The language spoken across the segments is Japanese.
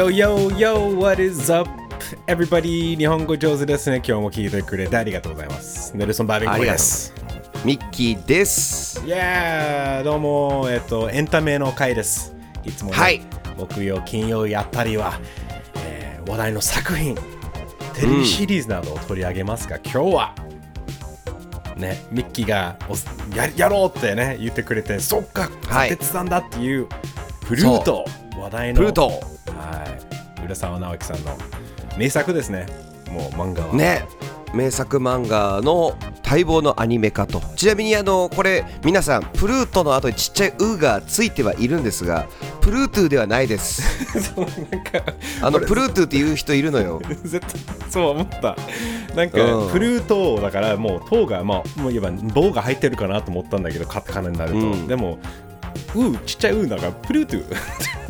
Yo, yo, yo, what is up? Everybody 日本語上手ですね。今日も聞いてくれてありがとうございます。ネルソン・バービンコです。ミッキーです。いやー、どうも、えっと、エンタメの回です。いつもね、はい木曜、金曜やったりは、えー話題の作品、テレビシリーズなどを取り上げますが、今日は、ね、ミッキーがおややろうってね、言ってくれて、そっか、はい鉄さんだっていう、プルート、話題の、プルートはい、浦沢直樹さんの名作ですね、もう漫画は。ね、名作漫画の待望のアニメ化と。ちなみにあのこれ皆さんプルートの後にちっちゃい「う」がついてはいるんですが、プルートゥではないです。そうなんかあのプルートゥっていう人いるのよ。絶対そう思ったなんか、うんプルートだからもう糖がまあもう言えば棒が入ってるかなと思ったんだけどカタカナになると、うんでもうちっちゃいうだからプルートゥ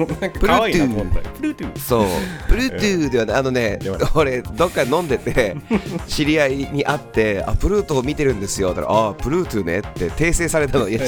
なんか可愛いなと思ったプルートゥそう、プルートゥではない。あのね俺どっか飲んでて 知り合いに会って、あプルートを見てるんですよ。だからあプルートゥねって訂正されたの。いや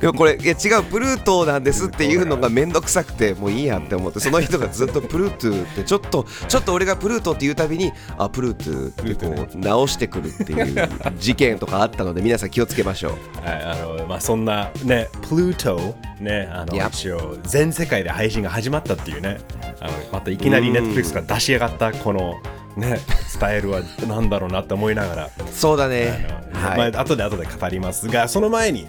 でもこれいや違うプルートなんですっていうのがめんどくさくて もういいやって思ってその人がずっとプルートってちょっとちょっと俺がプルートって言うたびにあプルートってこう直してくるっていう事件とかあったので皆さん気をつけましょう。はいあのまあ、そんなねプルートねあの一応全世界で配信が始まったっていうね。あのまたいきなりネットフリックスが出し上がったこのね スタイルはなんだろうなって思いながら。そうだね。あのはい。まあ後で後で語りますが、その前に、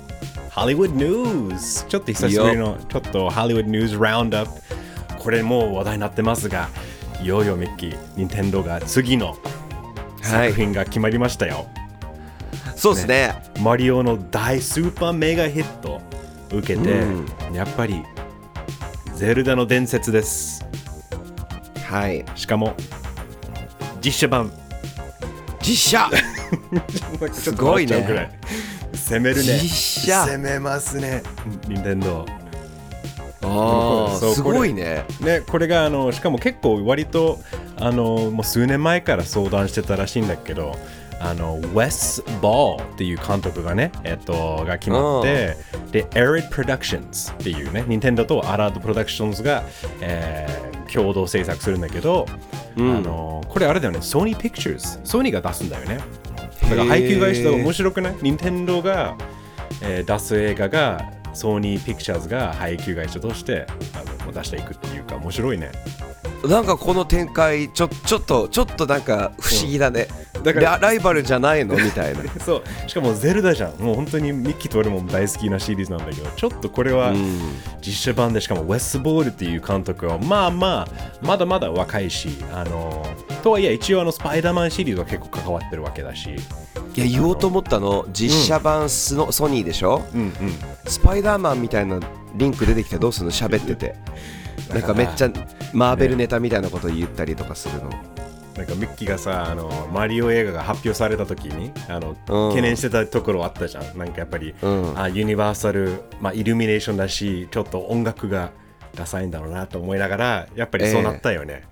ハリウッドニュース、ちょっと久しぶりの、ちょっとハリウッドニュースラウンドアップ、これもう話題になってますが、いよいよミッキー、任天堂が次の作品が決まりましたよ。そうですね。マリオの大スーパーメガヒット受けて、うやっぱり、ゼルダの伝説です。はい。しかも、実写版。実写。すごいね。攻めるね。実写。攻めますね、任天堂。あそうーすごいね。ね、これがあのしかも結構割とあのもう数年前から相談してたらしいんだけどあのウェス・ボールっていう監督がね、えっと、が決まってで Arid Productions っていうね Nintendo と Arad Productions が、えー共同制作するんだけど、あのこれあれだよねソニー・ピクチャーズソニーが出すんだよね。だから配給会社と面白くない？任天堂が、えー出す映画がソニー・ピクチャーズが配給会社としてあの出していくっていうか面白いねなんかこの展開ちょちょっとちょっとなんか不思議だね。だからラライバルじゃないの？みたいな。そう。しかもゼルダじゃん。もう本当にミッキーと俺も大好きなシリーズなんだけどちょっとこれは実写版でしかもウェス・ボールっていう監督はまあまあまだまだ若いしあのとはいえ一応あのスパイダーマンシリーズは結構関わってるわけだし。いや言おうと思ったの実写版スの、ソニーでしょ？うんうん。スパイダーマンみたいなリンク出てきてどうするの？喋っててなんかめっちゃマーベルネタみたいなこと言ったりとかするの、なんかミッキーがさあのマリオ映画が発表された時にあの、うん。懸念してたところあったじゃん。なんかやっぱり、うん。あユニバーサル、まあ、イルミネーションだしちょっと音楽がダサいんだろうなと思いながらやっぱりそうなったよね、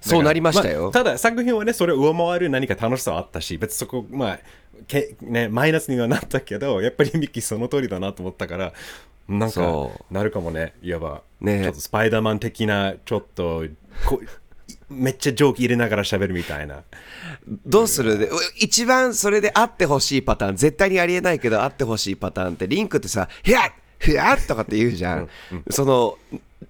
そうなりましたよ。あただ作品はねそれを上回る何か楽しさはあったし別にそこまあけねマイナスにはなったけどやっぱりミッキーその通りだなと思ったからなんかそなるかもね。いわば、ね。ちょっとスパイダーマン的なちょっとこめっちゃ蒸気入れながら喋るみたいな。どうする？一番それであってほしいパターン絶対にありえないけどあってほしいパターンってリンクってさ「ひゃっふやっ!」とかって言うじゃん、その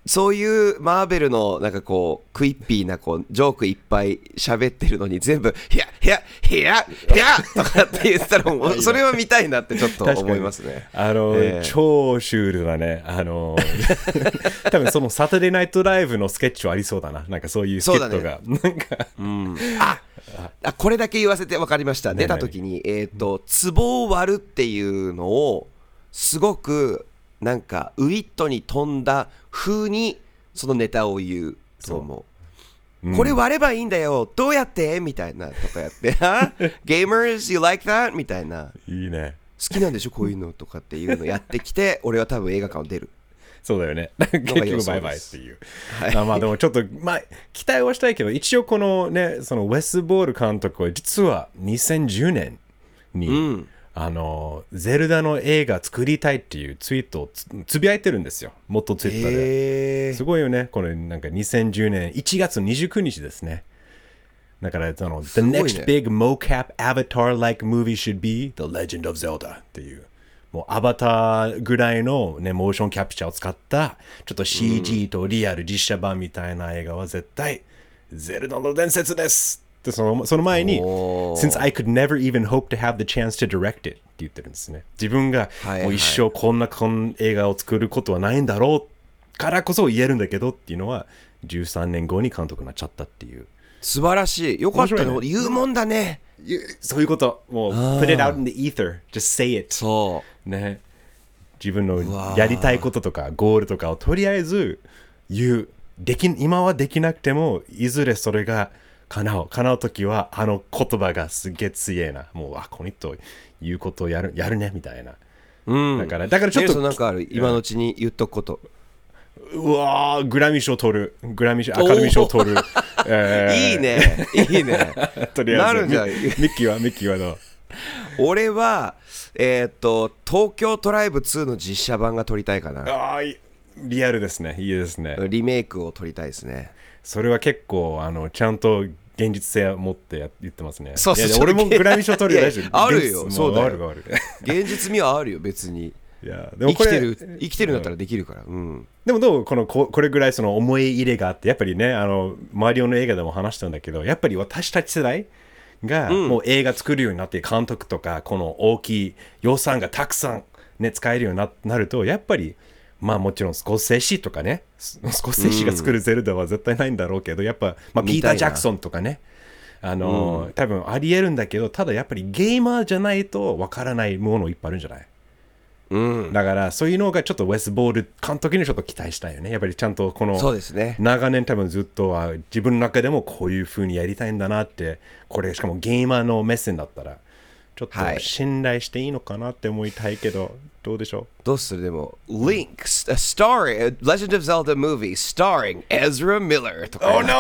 そういうマーベルのなんかこうクイッピーなこうジョークいっぱい喋ってるのに全部「ひゃひゃひゃひゃ!」とかって言ったら もうそれは見たいなってちょっと思いますねあの、ええ超シュールだね。あの、多分そのサタデーナイトライブのスケッチはありそうだな。なんかそういうスケットが。なんか、あこれだけ言わせて分かりました出た時にえっ、と壺を割るっていうのをすごくなんかウィットに飛んだ風にそのネタを言うと思う、これ割ればいいんだよ。どうやって？みたいなとかやって。は Gamers you like that? みたいな。いいね。好きなんでしょ？こういうのとかっていうのやってきて 俺は多分映画館を出る。そうだよね。結局バイバイっていう。はい。あまあでもちょっと、まあ、期待はしたいけど、一応このね、そのウェス・ボール監督は実は2010年に、うんあのゼルダの映画作りたいっていうツイートをつつぶやいてるんですよ。元ツイッターで、へえすごいよね。これなんか2010年1月29日ですね。だからその、The ね。next big mocap avatar-like movie should be The Legend of Zelda っていう。もうアバターぐらいの、ね、モーションキャプチャーを使ったちょっと CG とリアル実写版みたいな映画は絶対、ゼルダの伝説ですでそのその前に Since I could never even hope to have the chance to direct it って言ってるんですね。自分がはいもう一生こんなこん映画を作ることはないんだろうからこそ言えるんだけどっていうのは13年後に監督になっちゃったっていう。素晴らしいよかったね。言うもんだね。そういうこと。もう put it out in the ether. Just say it. そう。ね。自分のやりたいこととかゴールとかをとりあえず言う。でき今はできなくてもいずれそれが叶う。叶う時はあの言葉がすげえ強えな。もうあこの人言うことをやるやるねみたいな。うん。だからだからちょっとなんかある？今のうちに言っとくこと。うわーグラミー賞取る。グラミー賞アカデミー賞取る、えー。いいね。いいね。とりあえず。なるんじゃん。ミミッキーはミッキーはどう？俺はえーっと東京トライブ2の実写版が撮りたいかな。ああいい。リアルですね。いいですね。リメイクを撮りたいですねそれは結構あのちゃんと現実性を持ってや言ってますね。そうそういや俺もグラミー賞取るよ。大丈夫。あるよ。そうだよ。あるある。現実味はあるよ別に。いやでもこれ生きてる生きてるんだったらできるから。うん。でもどうこのここれぐらいその思い入れがあってやっぱりねあのマリオの映画でも話したんだけどやっぱり私たち世代がもう映画作るようになって監督とかこの大きい予算がたくさん、ね、使えるようにななるとやっぱりまあもちろんスコセッシとかねススコセッシが作るゼルダは絶対ないんだろうけどやっぱ、まあ、ピーター・ジャクソンとかねあの、多分ありえるんだけどただやっぱりゲーマーじゃないとわからないものいっぱいあるんじゃない？うん。だからそういうのがちょっとウェスボール監督にちょっと期待したいよね。やっぱりちゃんとこの長年多分ずっとは自分の中でもこういう風にやりたいんだなってこれしかもゲーマーの目線だったらちょっはい。と信頼していいのかなって思いたいけど、どうでしょどうする？でも Link a story a Legend of Zelda movie starring Ezra Miller と うか no!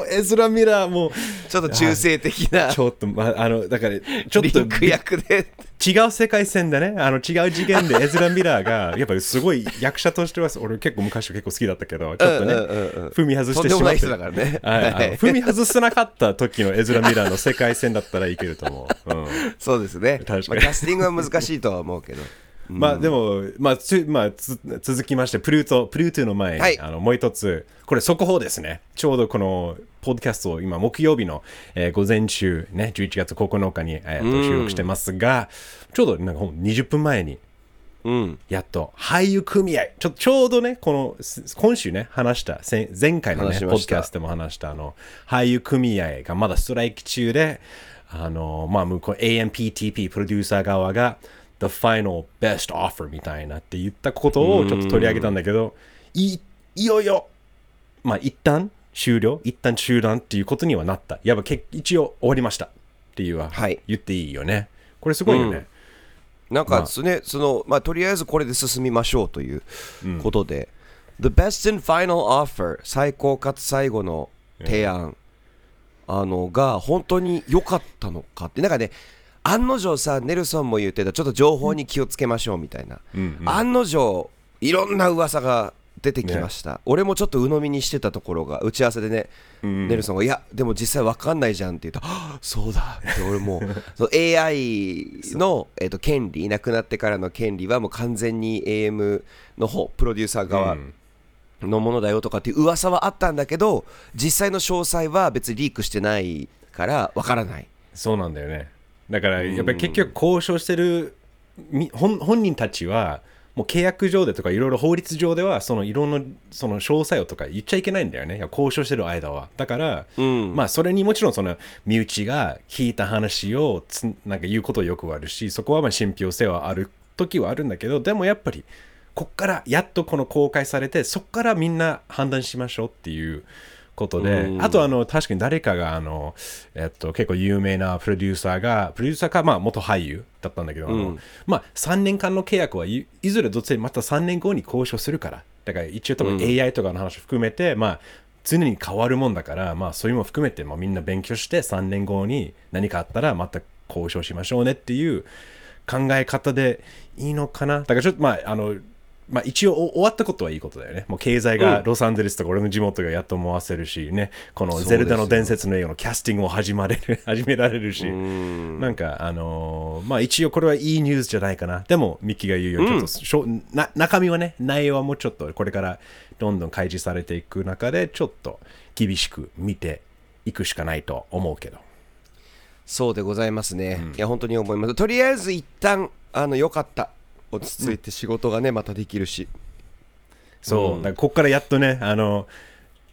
おエズラ・ミラーもちょっと中性的な。ちょっと、まあのだからちょっとリンク役で違う世界線でねあの違う次元でエズラ・ミラーがやっぱりすごい役者としては俺結構昔は結構好きだったけどちょっとね、うんうんうん。うん踏み外してしまって。踏み外せなかった時のエズラ・ミラーの世界線だったらいけると思う、うん。そうですね。確かに。まあキャスティングは難しいとは思うけどまあでも、まあつまあ、つ続きましてプルートプルートの前に、はい。あのもう一つこれ速報ですね。ちょうどこのポッドキャストを今木曜日の、えー午前中ね11月9日に、えーと収録してますがちょうどなんかほん20分前にうん。やっと俳優組合ちょちょうどねこのす今週ね話したせ前回のねポッドキャストでも話したあの俳優組合がまだストライキ中であのまあ向こう AMPTP プロデューサー側が The final best offer みたいなって言ったことをちょっと取り上げたんだけどいいよいよまあ一旦終了？一旦中断？っていうことにはなった。やっぱけ一応終わりました。っていうははい。言っていいよね。これすごいよね、なんかそね、そのまあとりあえずこれで進みましょうということで、The best and final offer 最高かつ最後の提案、あのが本当に良かったのかって。なんかね案の定さネルソンも言ってたちょっと情報に気をつけましょうみたいな、案の定いろんな噂が出てきました、俺もちょっと鵜呑みにしてたところが打ち合わせでね、ネルソンが「いやでも実際わかんないじゃん」って言うと「は あそうだ」って俺もその AI の、えー、と権利なくなってからの権利はもう完全に AM の方プロデューサー側のものだよとかっていう噂はあったんだけど実際の詳細は別にリークしてないからわからない。そうなんだよねだからやっぱり結局交渉してるみ本本人たちはもう契約上でとかいろいろ法律上ではそのいろんなその詳細をとか言っちゃいけないんだよね。交渉してる間は。だから、ん。まあそれにもちろんその身内が聞いた話をつなんか言うことよくあるしそこはまあ信憑性はある時はあるんだけどでもやっぱりこっからやっとこの公開されてそこからみんな判断しましょうっていうことで、あとあの確かに誰かがあの、えっと、結構有名なプロデューサーがプロデューサーか、まあ、元俳優だったんだけど、あのまあ、3年間の契約はいいずれどっちでまた3年後に交渉するからだから一応多分 AI とかの話を含めて、まあ常に変わるもんだから、まあ、そういうのも含めて、まあ、みんな勉強して3年後に何かあったらまた交渉しましょうねっていう考え方でいいのかな。だからちょっとまああのまあ、一応終わったことはいいことだよね。もう経済がロサンゼルスとか俺の地元がやっと思わせるしね、このゼルダの伝説の映画のキャスティングも始まれる 始められるし、なんかあのーまあ一応これはいいニュースじゃないかな。でもミッキーが言うようにちょっとしょ、な中身はね、内容はもうちょっとこれからどんどん開示されていく中でちょっと厳しく見ていくしかないと思うけど。そうでございますね、いや本当に思います。とりあえず一旦あのよかった落ち着いて仕事がね、またできるしそう、だからここからやっとね、あの、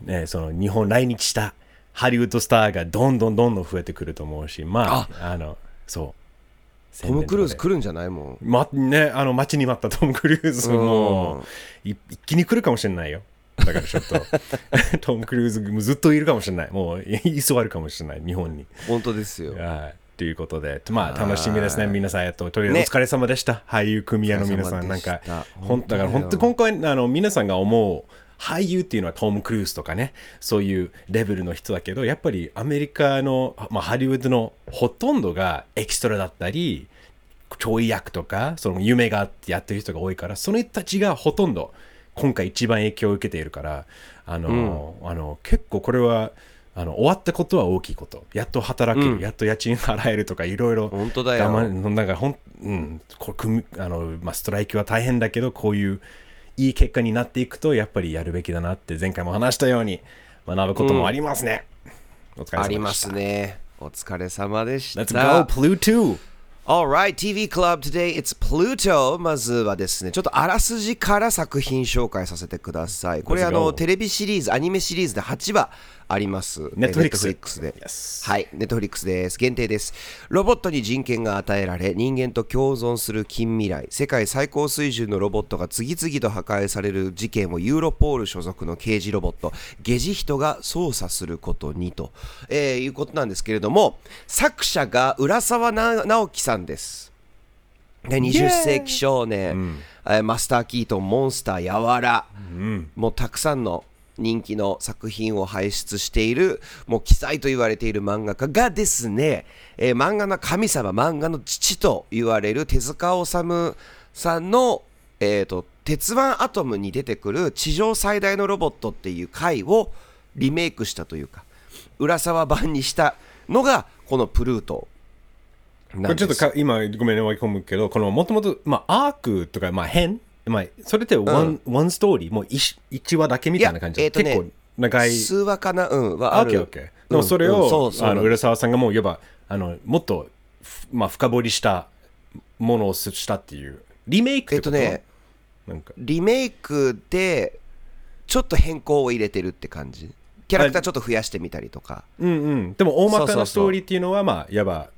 ね、その日本来日したハリウッドスターがどんどんどんどん増えてくると思うし、まあ、あの、そう。トム・クルーズ来るんじゃないもんでま、ね、あの、待ちに待ったトム・クルーズも、い一気に来るかもしれないよ。だからちょっと、トム・クルーズもずっといるかもしれない。もう、居座るかもしれない、日本に。本当ですよはい。ということで、まあ楽しみですね、皆さん。えっと、とりあえずお疲れ様でした。俳優組合の皆さん、なんかでした、ほんだから本当今回、あの、皆さんが思う、俳優っていうのはトム・クルーズとかね、そういうレベルの人だけど、やっぱりアメリカの、まあ、ハリウッドのほとんどがエキストラだったり、ちょい役とか、その夢があってやってる人が多いから、その人たちがほとんど今回一番影響を受けているから、あの、あの結構これは、あの終わったことは大きいこと。やっと働ける、やっと家賃払えるとか、いろいろ。本当だよなんかほん、うん、こあのまあ、ストライキは大変だけど、こういういい結果になっていくと、やっぱりやるべきだなって、前回も話したように、学ぶこともありますね。お疲れ様でした。ありますねお疲れ様でした Let's go, Pluto! Alright, TV Club today, it's Pluto. まずはですね、ちょっとあらすじから作品紹介させてください。これあの.テレビシリーズ、アニメシリーズで8話あります。ネットフリックスで。はい、ネットフリックスです。限定です。ロボットに人権が与えられ、人間と共存する近未来。世界最高水準のロボットが次々と破壊される事件をユーロポール所属の刑事ロボット、ゲジヒトが操作することにと、えーいうことなんですけれども、作者が浦沢な直樹さんです。で20世紀少年、えーマスター・キートン、モンスター、やわら、もうたくさんの人気の作品を輩出している、もう奇才と言われている漫画家がですね、えー漫画の神様、漫画の父と言われる手塚治虫さんの、えー、と鉄腕アトムに出てくる地上最大のロボットっていう回をリメイクしたというか、浦沢版にしたのがこのプルート。これちょっとか今ごめんね追い込むけどこのもともとま arc とかまあ変まあそれって one, one story もう一一話だけみたいな感じいやえーとね結構長い。数話かな？うん、はああオッケーるオッケー。でもそれを、うんうんそうそう。あの浦沢さんがもういわばあのもっとふまあ深掘りしたものをしたっていう。リメイクっこと、えってとね、なんか。リメイクでちょっと変更を入れてるって感じ。キャラクターちょっと増やしてみたりとか。うんうん。でも大まかなストーリーっていうのはまあいわば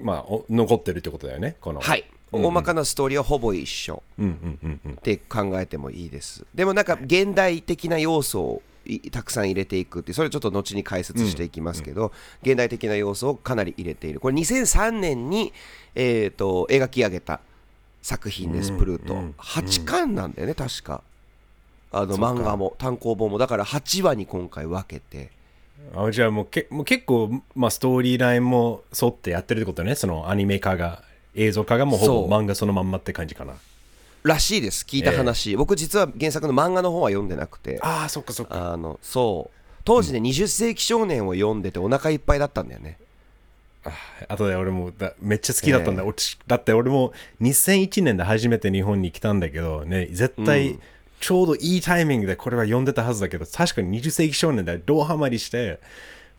まあお残ってるってことだよねこの。はい。大まかなストーリーはほぼ一緒。って考えてもいいです。でもなんか現代的な要素をいたくさん入れていくってそれちょっと後に解説していきますけど、現代的な要素をかなり入れている。これ2003年に、えー、と描き上げた作品です、プルート、8巻なんだよね確か。あの漫画も単行本も。だから8話に今回分けて。あじゃあもうけもう結構、まあ、ストーリーラインも沿ってやってるってことねそのアニメ化が映像化がもうほぼ漫画そのまんまって感じかな。らしいです。聞いた話、僕実は原作の漫画の方は読んでなくて。ああそっかそっか。あのそう。当時ね、20世紀少年を読んでてお腹いっぱいだったんだよね。あとで俺もだめっちゃ好きだったんだ、俺だって俺も2001年で初めて日本に来たんだけどね絶対ちょうどいいタイミングでこれは読んでたはずだけど確かに20世紀少年でどうハマりして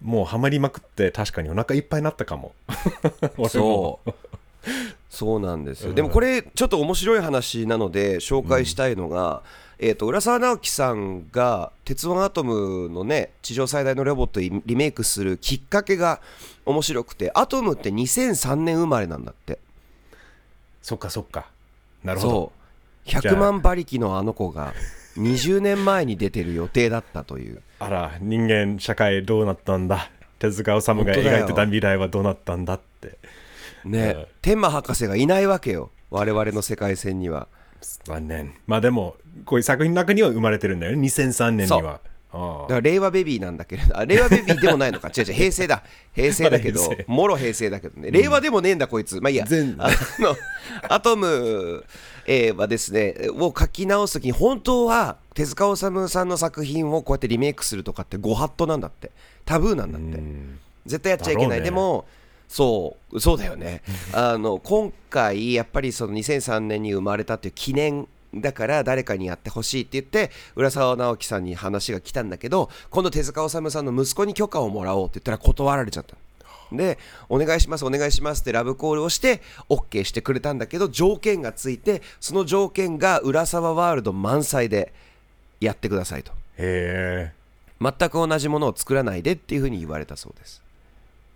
もうハマりまくって確かにお腹いっぱいになったかも。俺も。そうそうなんですよ、でもこれちょっと面白い話なので紹介したいのが、えー、と浦沢直樹さんが「鉄腕アトム」のね地上最大のロボットをリメイクするきっかけが面白くてアトムって2003年生まれなんだって。そっかそっか。なるほど。そう。100万馬力のあの子が20年前に出てる予定だったという。あら人間社会どうなったんだ。手塚治虫が描いてた未来はどうなったんだってね、天馬博士がいないわけよ。我々の世界線には。残念。まあでもこういう作品の中には生まれてるんだよね。2003年には。あだから令和ベビーなんだけれどあ令和ベビーでもないのか。違う違う。平成だ。平成だけどもろ平成だけどね。令和でもねえんだこいつ。まあいいや。全あのアトム、えーはですねを書き直す時に本当は手塚治虫さんの作品をこうやってリメイクするとかってご法度なんだって。タブーなんだって。うん。絶対やっちゃいけない、ね。でもそうそうだよね。あの今回やっぱりその2003年に生まれたっていう記念だから誰かにやってほしいって言って浦沢直樹さんに話が来たんだけど今度手塚治虫さんの息子に許可をもらおうって言ったら断られちゃったでお願いしますお願いしますってラブコールをして OK してくれたんだけど条件がついてその条件が浦沢ワールド満載でやってくださいと。へえ。全く同じものを作らないでっていうふうに言われたそうです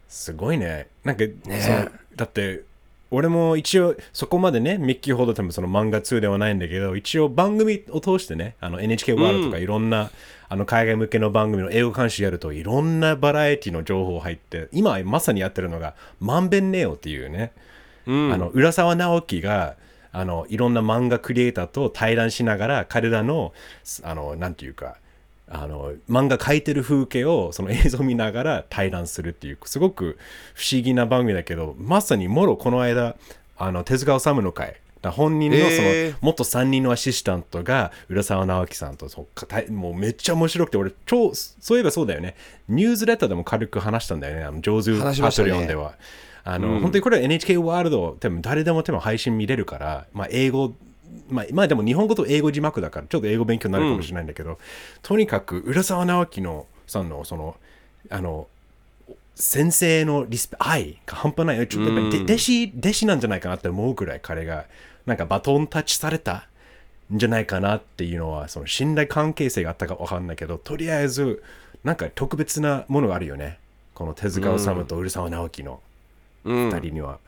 すごいね。なんか、ね。だって俺も一応そこまでねミッキーほど多分その漫画2ではないんだけど一応番組を通してねあの NHK ワールドとかいろんな、あの海外向けの番組の英語監視やるといろんなバラエティの情報入って今まさにやってるのが「まんべんネオ」っていうね、うん。あの浦沢直樹があのいろんな漫画クリエイターと対談しながら彼らのあのなんていうかあの漫画描いてる風景をその映像を見ながら対談するっていうすごく不思議な番組だけどまさにもろこの間あの手塚治虫の会だ本人のその、えー元3人のアシスタントが浦沢直樹さんともうめっちゃ面白くて俺超そういえばそうだよね。ニュースレターでも軽く話したんだよねあの上手パトリオンでは。あの本当にこれは NHK ワールド多分誰でも多分配信見れるから、まあ、英語まあ、まあでも日本語と英語字幕だからちょっと英語勉強になるかもしれないんだけど、とにかく浦沢直樹のさんのそのあの先生のリスペ愛が半端ないちょっとやっぱりで弟子弟子なんじゃないかなって思うくらい彼がなんかバトンタッチされたんじゃないかなっていうのはその信頼関係性があったか分かんないけどとりあえずなんか特別なものがあるよね。この手塚治虫と浦沢直樹のうん。二人には、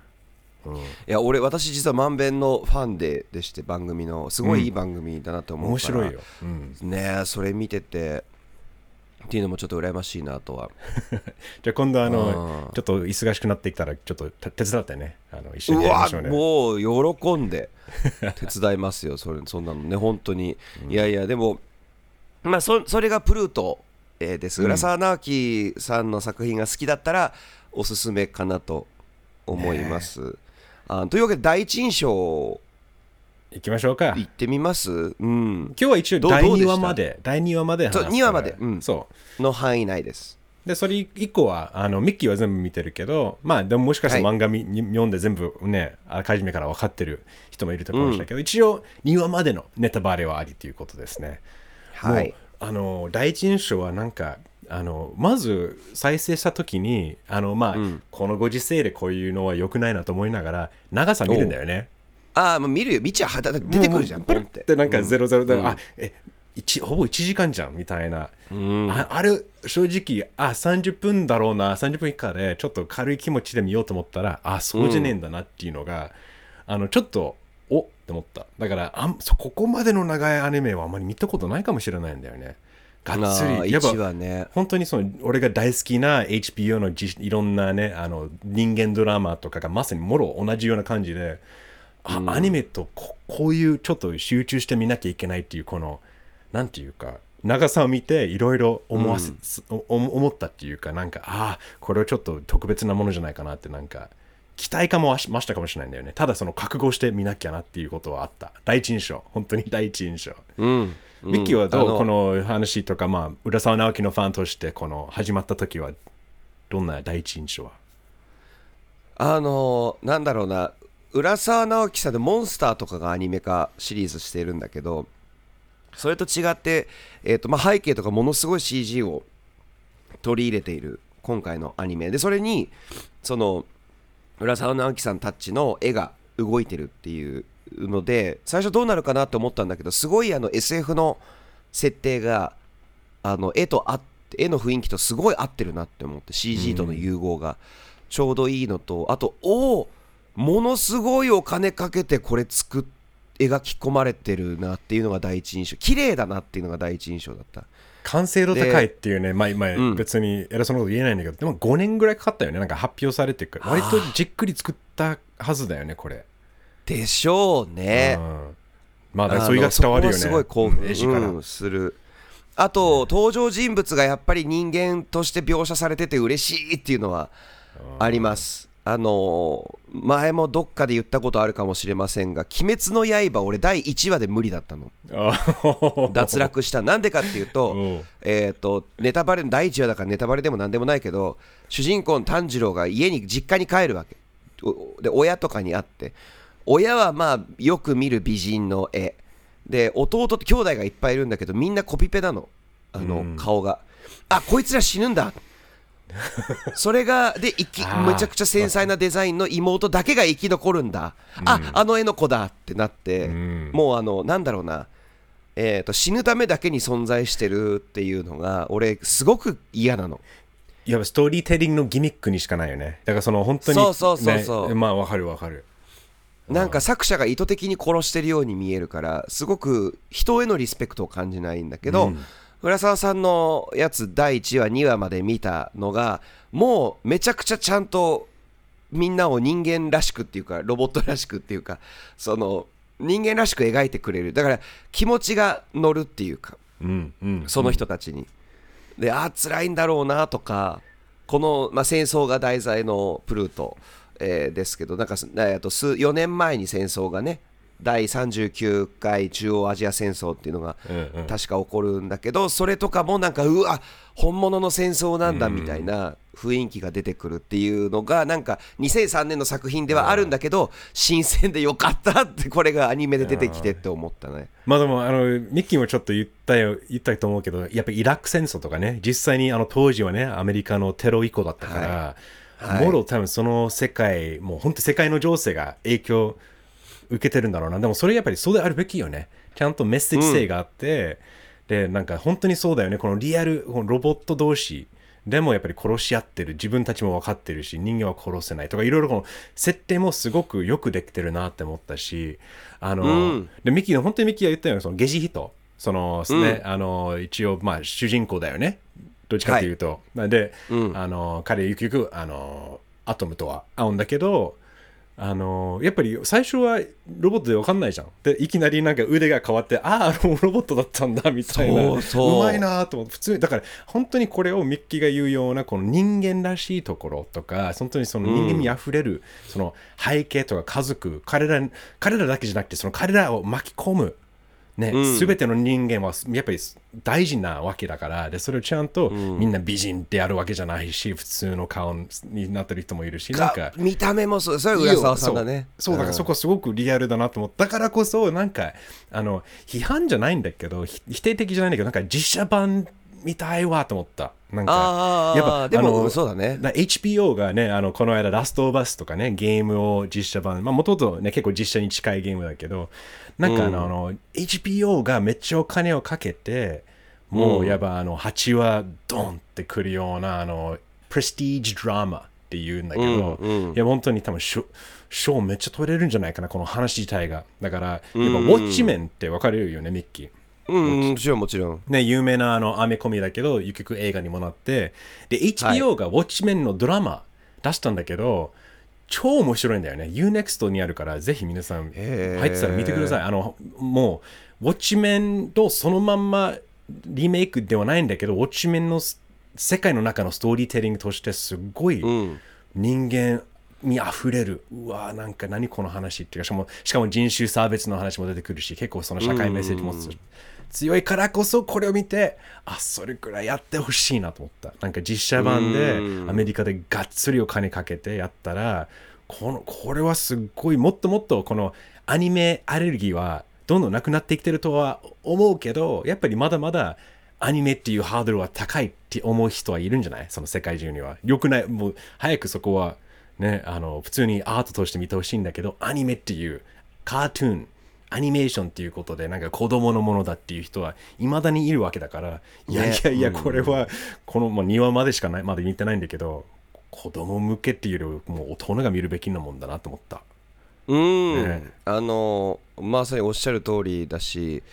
うん。いや俺私実はまんべんのファンででして番組のすごいいい番組だなと思うから、面白いよ、うん、ねえそれ見ててっていうのもちょっと羨ましいなとは。じゃあ今度あのうん。ちょっと忙しくなってきたらちょっと手手伝ってね。あの一緒にやりましょうね。もう喜んで。手伝いますよそれそんなのね。本当に、いやいやでもまあそそれがプルート、えーです。浦沢直樹さんの作品が好きだったらおすすめかなと思います、あというわけで第一印象行きましょうか。いってみます？うん。今日は一応第2どうでした？話まで第2話まで話すそう二話まで。うん。そう。の範囲内です。でそれ以降はあのミッキーは全部見てるけどまあでももしかしたらはい。漫画み、読んで全部ねあらかじめから分かってる人もいるかもしれないけど、一応2話までのネタバレはありということですね。はい。あの第一印象はなんかあのまず再生した時にあの、まあこのご時世でこういうのは良くないなと思いながら長さ見るんだよね。ああもう見るよ。見ちゃうだって出てくるじゃん。ポンって。でなんかゼロゼロで、うん。あえ一ほぼ1時間じゃんみたいな、うん。ああれ正直あ30分だろうな30分以下でちょっと軽い気持ちで見ようと思ったらあそうじゃねえんだなっていうのが、あのちょっとおって思った。だからあここまでの長いアニメはあまり見たことないかもしれないんだよねがっつり。やっぱ1話ね。本当にその俺が大好きな HBO のじいろんなねあの人間ドラマとかがまさにもろ同じような感じで、あアニメとここういうちょっと集中して見なきゃいけないっていうこのなんていうか長さを見ていろいろ思わせ、お思ったっていうかなんかああこれはちょっと特別なものじゃないかなってなんか期待感もしましたかもしれないんだよね。ただその覚悟して見なきゃなっていうことはあった。第一印象。本当に第一印象。うんミッキーはどう、この話とか、まあ、浦沢直樹のファンとして、この始まった時は、どんな第一印象は？あのーなんだろうな。浦沢直樹さんでモンスターとかがアニメ化シリーズしてるんだけどそれと違って、えーとまあ、背景とかものすごい CG を取り入れている今回のアニメ。でそれにその浦沢直樹さんたちの絵が動いてるっていうので最初どうなるかなと思ったんだけどすごいあの SF の設定があの絵とあ絵の雰囲気とすごい合ってるなって思って CG との融合が。ちょうどいいのとあとおおものすごいお金かけてこれ作っ描き込まれてるなっていうのが第一印象。綺麗だなっていうのが第一印象だった。完成度高いっていうね、まあ、まあうん。別に偉そうなこと言えないんだけど、でも5年ぐらいかかったよね、なんか発表されてから。割とじっくり作ったはずだよね、これ。でしょうね、うん。まあ、それが伝わるよね。すごい興奮。うんする。あと登場人物がやっぱり人間として描写されてて嬉しいっていうのはあります。あの前もどっかで言ったことあるかもしれませんが「鬼滅の刃」俺第1話で無理だったの。脱落した。なんでかっていうと, えー、とネタバレ第1話だからネタバレでも何でもないけど主人公の炭治郎が家に実家に帰るわけ。で親とかに会って親はまあよく見る美人の絵。で弟と兄弟がいっぱいいるんだけどみんなコピペなの。あの、顔が。あこいつら死ぬんだ。それができめちゃくちゃ繊細なデザインの妹だけが生き残るんだ、うん、ああの絵の子だってなって、うん、もうあのなんだろうな、えーと、死ぬためだけに存在してるっていうのが俺すごく嫌なの。いやストーリーテリングのギミックにしかないよね。だからその本当に、ね、そうそうそうそう、まあわかるわかるなんか作者が意図的に殺してるように見えるからすごく人へのリスペクトを感じないんだけど、うん。浦沢さんのやつ第1話2話まで見たのがもうめちゃくちゃちゃんとみんなを人間らしくっていうかロボットらしくっていうかその人間らしく描いてくれる。だから気持ちが乗るっていうか、うんうん、その人たちに。でああ辛いんだろうなとかこの、まあ、戦争が題材のプルート、えー、ですけどなんか、えー、と数4年前に戦争がね第39回中央アジア戦争っていうのが確か起こるんだけど、それとかもなんかうわ本物の戦争なんだみたいな雰囲気が出てくるっていうのがなんか2003年の作品ではあるんだけど新鮮でよかったってこれがアニメで出てきてって思ったね。まあでもあのミッキーもちょっと言ったよ言ったと思うけどやっぱりイラク戦争とかね実際にあの当時はねアメリカのテロ以降だったから、はいはい、もろ多分その世界もう本当世界の情勢が影響受けてるんだろうな。でもそれやっぱりそうであるべきよね。ちゃんとメッセージ性があって、うん、でなんか本当にそうだよね。このリアルこのロボット同士でもやっぱり殺し合ってる。自分たちも分かってるし人間は殺せないとかいろいろこの設定もすごくよくできてるなって思ったしあの、うん、でミキの本当にミキが言ったようにそのゲジ人そのですね、うん、あの一応まあ主人公だよねどっちかっていうと、はい、で、うん、あの彼ゆくゆくあのアトムとは会うんだけどあのやっぱり最初はロボットで分かんないじゃん。でいきなりなんか腕が変わってああロボットだったんだみたいな。うまいなと思って普通にだから本当にこれをミッキーが言うようなこの人間らしいところとか本当にその人間にあふれる、うん、その背景とか家族彼ら彼らだけじゃなくてその彼らを巻き込むね、す、べ、ての人間はやっぱり大事なわけだからでそれをちゃんとみんな美人であるわけじゃないし、普通の顔になってる人もいるしなんか。見た目もそうそれ浦沢さんだね。そう。だからそこすごくリアルだなと思っただからこそなんかあの批判じゃないんだけど否定的じゃないんだけどなんか実写版見たいわと思った。なんかやっぱでもそうだね。HBO がねあのこの間ラストオブアスとかねゲームを実写版まあもともとね結構実写に近いゲームだけどなんかあの、うん、の HBO がめっちゃお金をかけてもうやっぱあの8話ドンってくるようなあのプレスティージドラマっていうんだけど、うんうん、いや本当に多分賞賞めっちゃ取れるんじゃないかなこの話自体が。だからやっぱウォッチメンって分かるよね、ミッキー。うん、もちろんもちろん。ね、有名なあのアメコミだけど、結局映画にもなって、で、HBO がウォッチメンのドラマ出したんだけど、超面白いんだよね。UNEXT にあるから、ぜひ皆さん入ってたら見てください。あの、もう、ウォッチメンとそのまんまリメイクではないんだけど、ウォッチメンの世界の中のストーリーテリングとしてすごい人間に溢れる。うわなんか何この話っていうか、しかもしかも人種差別の話も出てくるし、結構その社会メッセージも強いからこそこれを見てあそれくらいやってほしいなと思った。なんか実写版でアメリカでがっつりお金かけてやったらこのこれはすっごいもっともっとこのアニメアレルギーはどんどんなくなってきてるとは思うけどやっぱりまだまだアニメっていうハードルは高いって思う人はいるんじゃない？その世界中には。よくない、もう早くそこはね、あの普通にアートとして見てほしいんだけど、アニメっていうカートゥーン、アニメーションっていうことでなんか子供のものだっていう人はいまだにいるわけだからいやいやいやこれはこの、まあ、庭までしかない。まだ見てない。んだけど子供向けっていうよりもう大人が見るべきなもんだなと思った。うん、ね、あのまさにおっしゃる通りだし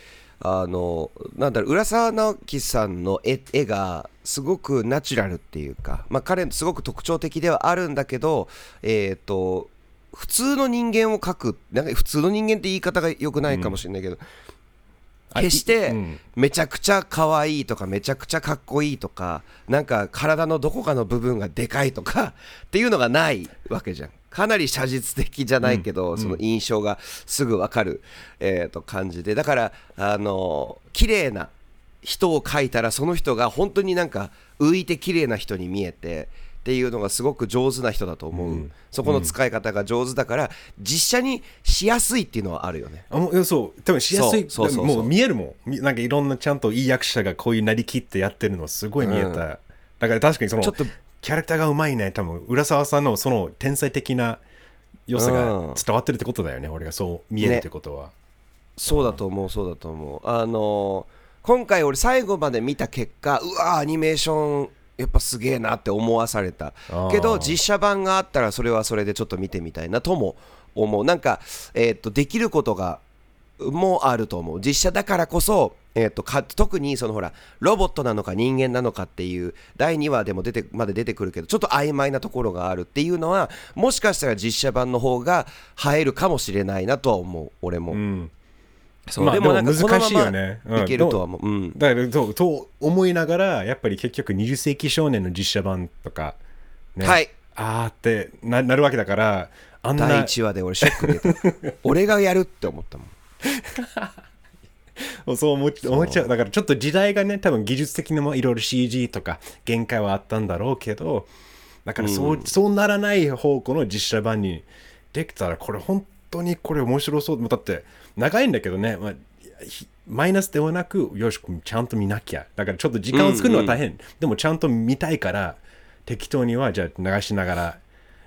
あのなんだろう浦沢直樹さんの絵絵がすごくナチュラルっていうか、まあ、彼すごく特徴的ではあるんだけど、えーと普通の人間を描くなんか普通の人間って言い方がよくないかもしれないけど、決してうん。めちゃくちゃ可愛いとかめちゃくちゃかっこいいとかなんか体のどこかの部分がでかいとか っていうのがないわけじゃん。かなり写実的じゃないけど、その印象がすぐわかる、えー、と感じで。だからあの綺麗な人を描いたらその人が本当になんか浮いて綺麗な人に見えてっていうのがすごく上手な人だと思う、そこの使い方が上手だから実写にしやすいっていうのはあるよね。あもうそう。多分しやすい。そうもう見えるもん。みなんかいろんなちゃんといい役者がこういうなりきってやってるのすごい見えた、うん。だから確かにそのちょっとキャラクターがうまいね。多分浦沢さんのその天才的な良さがうん。伝わってるってことだよね、俺がそう見えるってことは、そうだと思うそうだと思う。あのー今回俺最後まで見た結果うわアニメーションやっぱすげえなって思わされた。けど実写版があったらそれはそれでちょっと見てみたいなとも思う。なんか、えー、とできることがもあると思う。実写だからこそ、えー、とか特にそのほらロボットなのか人間なのかっていう第2話でも出てまで出てくるけどちょっと曖昧なところがあるっていうのはもしかしたら実写版の方が映えるかもしれないなとは思う。俺も、うんそうまあでも難しいよこねいけるとは思う、うん。だからそうと思いながらやっぱり結局20世紀少年の実写版とか、ね。はい。あーってななるわけだからあん第な1話で俺ショック出た。俺がやるって思ったもん。そう思っち思っちゃう。だからちょっと時代がね多分技術的にもいろいろ CG とか限界はあったんだろうけどだからそう,、そうならない方向の実写版にできたらこれ本当にこれ面白そうだって長いんだけどね、まあ、ひマイナスではなくよしちゃんと見なきゃ。だからちょっと時間を作るのは大変、でもちゃんと見たいから適当にはじゃあ流しながら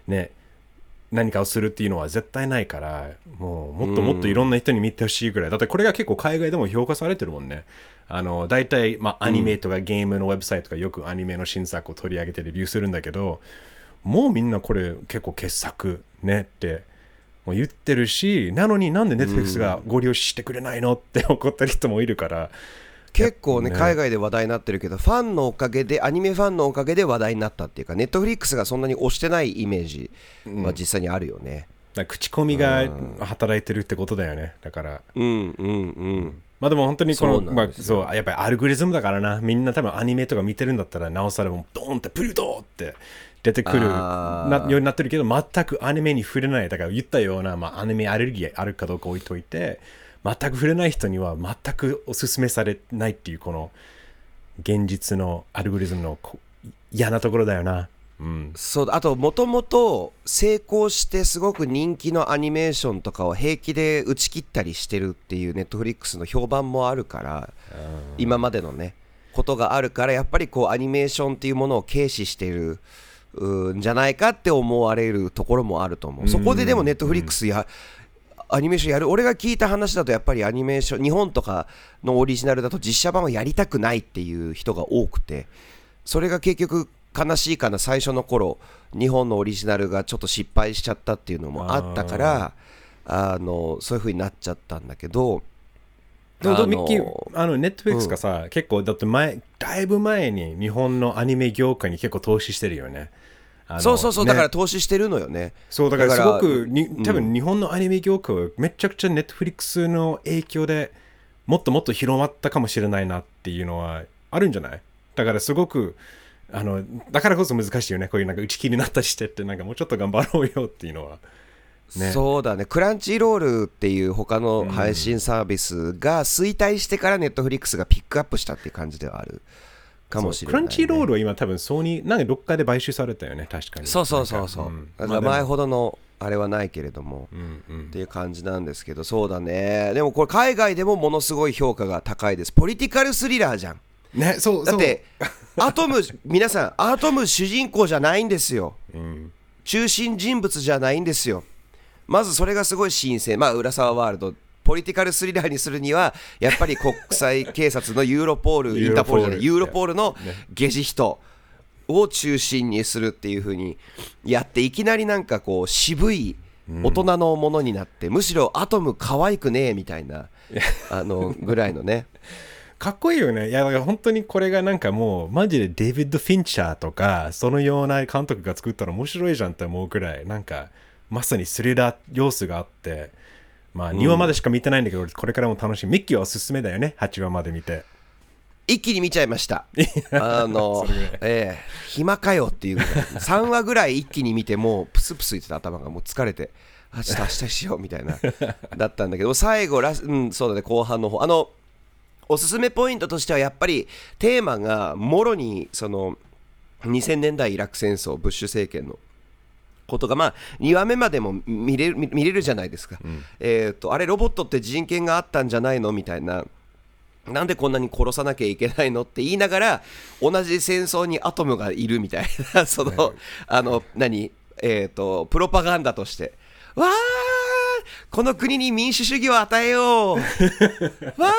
ね何かをするっていうのは絶対ないからもうもっともっといろんな人に見てほしいぐらい。だってこれが結構海外でも評価されてるもんね。あの大体、まあ、アニメとかゲームのウェブサイトがよくアニメの新作を取り上げてレビューするんだけどもうみんなこれ結構傑作ねってもう言ってるしなのになんで Netflix がご利用してくれないのって 怒ってる人もいるから。結構ねね。海外で話題になってるけどファンのおかげでアニメファンのおかげで話題になったっていうかネットフリックスがそんなに押してないイメージは実際にあるよね。口コミが働いてるってことだよね。だから。うんうんうん。まあでも本当にこのまあ、そうやっぱりアルゴリズムだからな。みんな多分アニメとか見てるんだったらなおさらもうドーンってプルドーって出てくるなようになってるけど全くアニメに触れない。だから言ったような、まあ、アニメアレルギーあるかどうか置いといて全く触れない人には全くおすすめされないっていうこの現実のアルゴリズムのこ嫌なところだよな。うん。そうだあともともと成功してすごく人気のアニメーションとかを平気で打ち切ったりしてるっていうネットフリックスの評判もあるから今までのねことがあるからやっぱりこうアニメーションっていうものを軽視してるうんじゃないかって思われるところもあると思う。そこででもネットフリックスやアニメーションやる。俺が聞いた話だとやっぱりアニメーション日本とかのオリジナルだと実写版をやりたくないっていう人が多くて。それが結局悲しいかな最初の頃日本のオリジナルがちょっと失敗しちゃったっていうのもあったからあのそういう風になっちゃったんだけど。でもミッキー、あの、ネットフリックスがさ、結構、だって前、だいぶ前に日本のアニメ業界に結構投資してるよね。そうそうそう、ね。だから投資してるのよね。そうだからすごくにうん。多分日本のアニメ業界はめちゃくちゃネットフリックスの影響でもっともっと広まったかもしれないなっていうのはあるんじゃない？だからすごくあのだからこそ難しいよね。こういうなんか打ち切りになったりしてってなんかもうちょっと頑張ろうよっていうのは。ね。そうだね。クランチロールっていう他の配信サービスが衰退してからネットフリックスがピックアップしたっていう感じではあるかもしれない、ね、クランチロールは今多分ソニーなんかどっかで買収されたよね確かに。そうそうそうそう、なんか。だから前ほどのあれはないけれども、うんうん。っていう感じなんですけどそうだね。でもこれ海外でもものすごい評価が高いです。ポリティカルスリラーじゃん。ねそうだってアトム 皆さんアトム主人公じゃないんですよ。うん、中心人物じゃないんですよ。まずそれがすごい新鮮まあ浦沢ワールドポリティカルスリラーにするにはやっぱり国際警察のユーロポールインターポールじゃないユーロポールのゲジ人を中心にするっていう風にやっていきなりなんかこう渋い大人のものになって、むしろアトム可愛くねえみたいなあのぐらいのね。かっこいいよね。いや、だから本当にこれがなんかもう、マジでデイビッド・フィンチャーとか、そのような監督が作ったら面白いじゃんって思うくらい、なんか、まさにスリラー要素があって、まあ2話までしか見てないんだけど、これからも楽しみ。ミッキーはおすすめだよね。8話まで見て。一気に見ちゃいました。あの、ええ。暇かよっていうぐらい。3話ぐらい一気に見て、もうプスプス言ってた頭がもう疲れて、明日明日しようみたいな、だったんだけど、最後ラス、うん、そうだね、後半の方。あの、おすすめポイントとしてはやっぱりテーマがもろにその2000年代イラク戦争ブッシュ政権のことがまあ2話目までも見れる見見れるじゃないですか、えー、とあれロボットって人権があったんじゃないの？みたいな。なんでこんなに殺さなきゃいけないの？って言いながら同じ戦争にアトムがいるみたいな。そのあの何？えっ、とプロパガンダとして。わーこの国に民主主義を与えよう。わー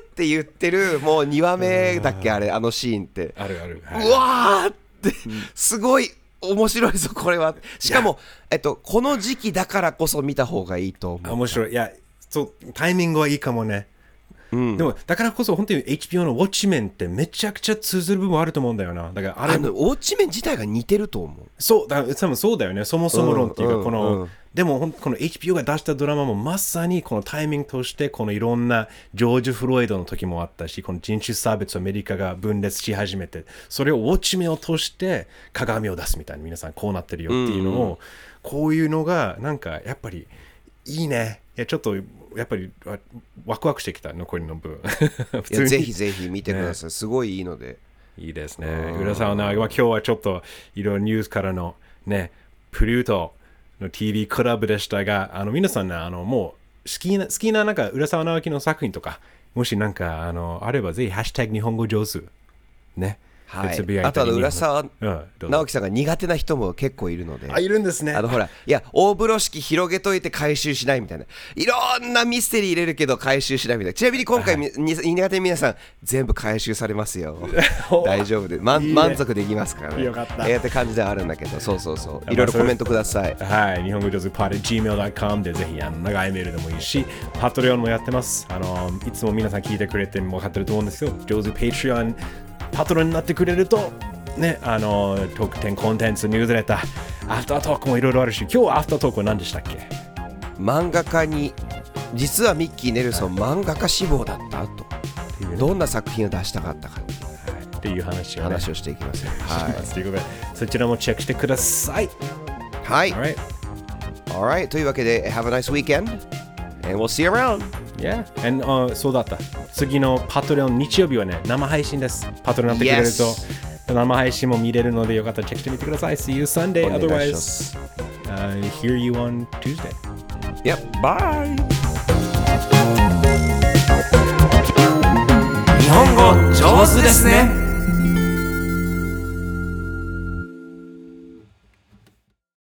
って言ってるもう2話目だっけ？あれあのシーンって。あるある、うわーって。すごい面白いぞこれは。しかもえっとこの時期だからこそ見た方がいいと思う。面白い。いやそうタイミングはいいかもねでもだからこそ本当に HBO のウォッチメンってめちゃくちゃ通ずる部分あると思うんだよな。だからあれあのウォッチメン自体が似てると思う。そうだ多分そうだよねそもそも論っていうか、うんこの、うんでもこの HBO が出したドラマもまさにこのタイミングとしてこのいろんなジョージ・フロイドの時もあったしこの人種差別をアメリカが分裂し始めてそれをウォッチメンを通して鏡を出すみたいな皆さんこうなってるよっていうのを、こういうのがなんかやっぱりいいね。いやちょっとやっぱりわワクワクしてきた残りの部分。普いや ぜひぜひ見てください、すごいいいので。いいですね。浦沢直樹は今日はちょっといろいろニュースからのね、プルートの TV クラブでしたが、あの皆さんね、あのもう好きな、好きななんか浦沢直樹の作品とか、もしなんかあのあればぜひ、ハッシュタグ日本語上手。ね。はいでつぶやいあとあ浦沢直樹さんが苦手な人も結構いるのであ、いるんですね。あのほら、いや、大風呂敷広げといて回収しないみたいな。いろんなミステリー入れるけど回収しないみたいな。ちなみに今回、みに苦手な皆さん、全部回収されますよ。大丈夫で、まんいいね満足できますからね。よかったえーって感じではあるんだけど、そうそうそう。あいろいろコメントください。はい、日本語上手パーで gmail.com でぜひあの長いメールでもいいし、パトレオンもやってます。あのいつも皆さん聞いてくれて分かってると思うんですけど、上手 Patreon パトロンになってくれると、ね、あの特典コンテンツ、ニュースレター、アフタートークもいろいろあるし、今日はアフタートークは何でしたっけ？漫画家に、実はミッキー・ネルソン、漫画家志望だったと。どんな作品を出したかったかっていう話を、ね、話をしていきますよ。はということで、そちらもチェックしてください。い。はい。Alright. Alright. というわけで、Have a nice weekend. And we'll see you around. Yeah. And, uh, そうだった。次のパトレオン日曜日はね、生配信です。パトレオンになってくれると、Yes. 生配信も見れるので、よかったらチェックしてみてください。See you Sunday. Otherwise, す uh, hear you on Tuesday. Yep. Bye. 日本語上手ですね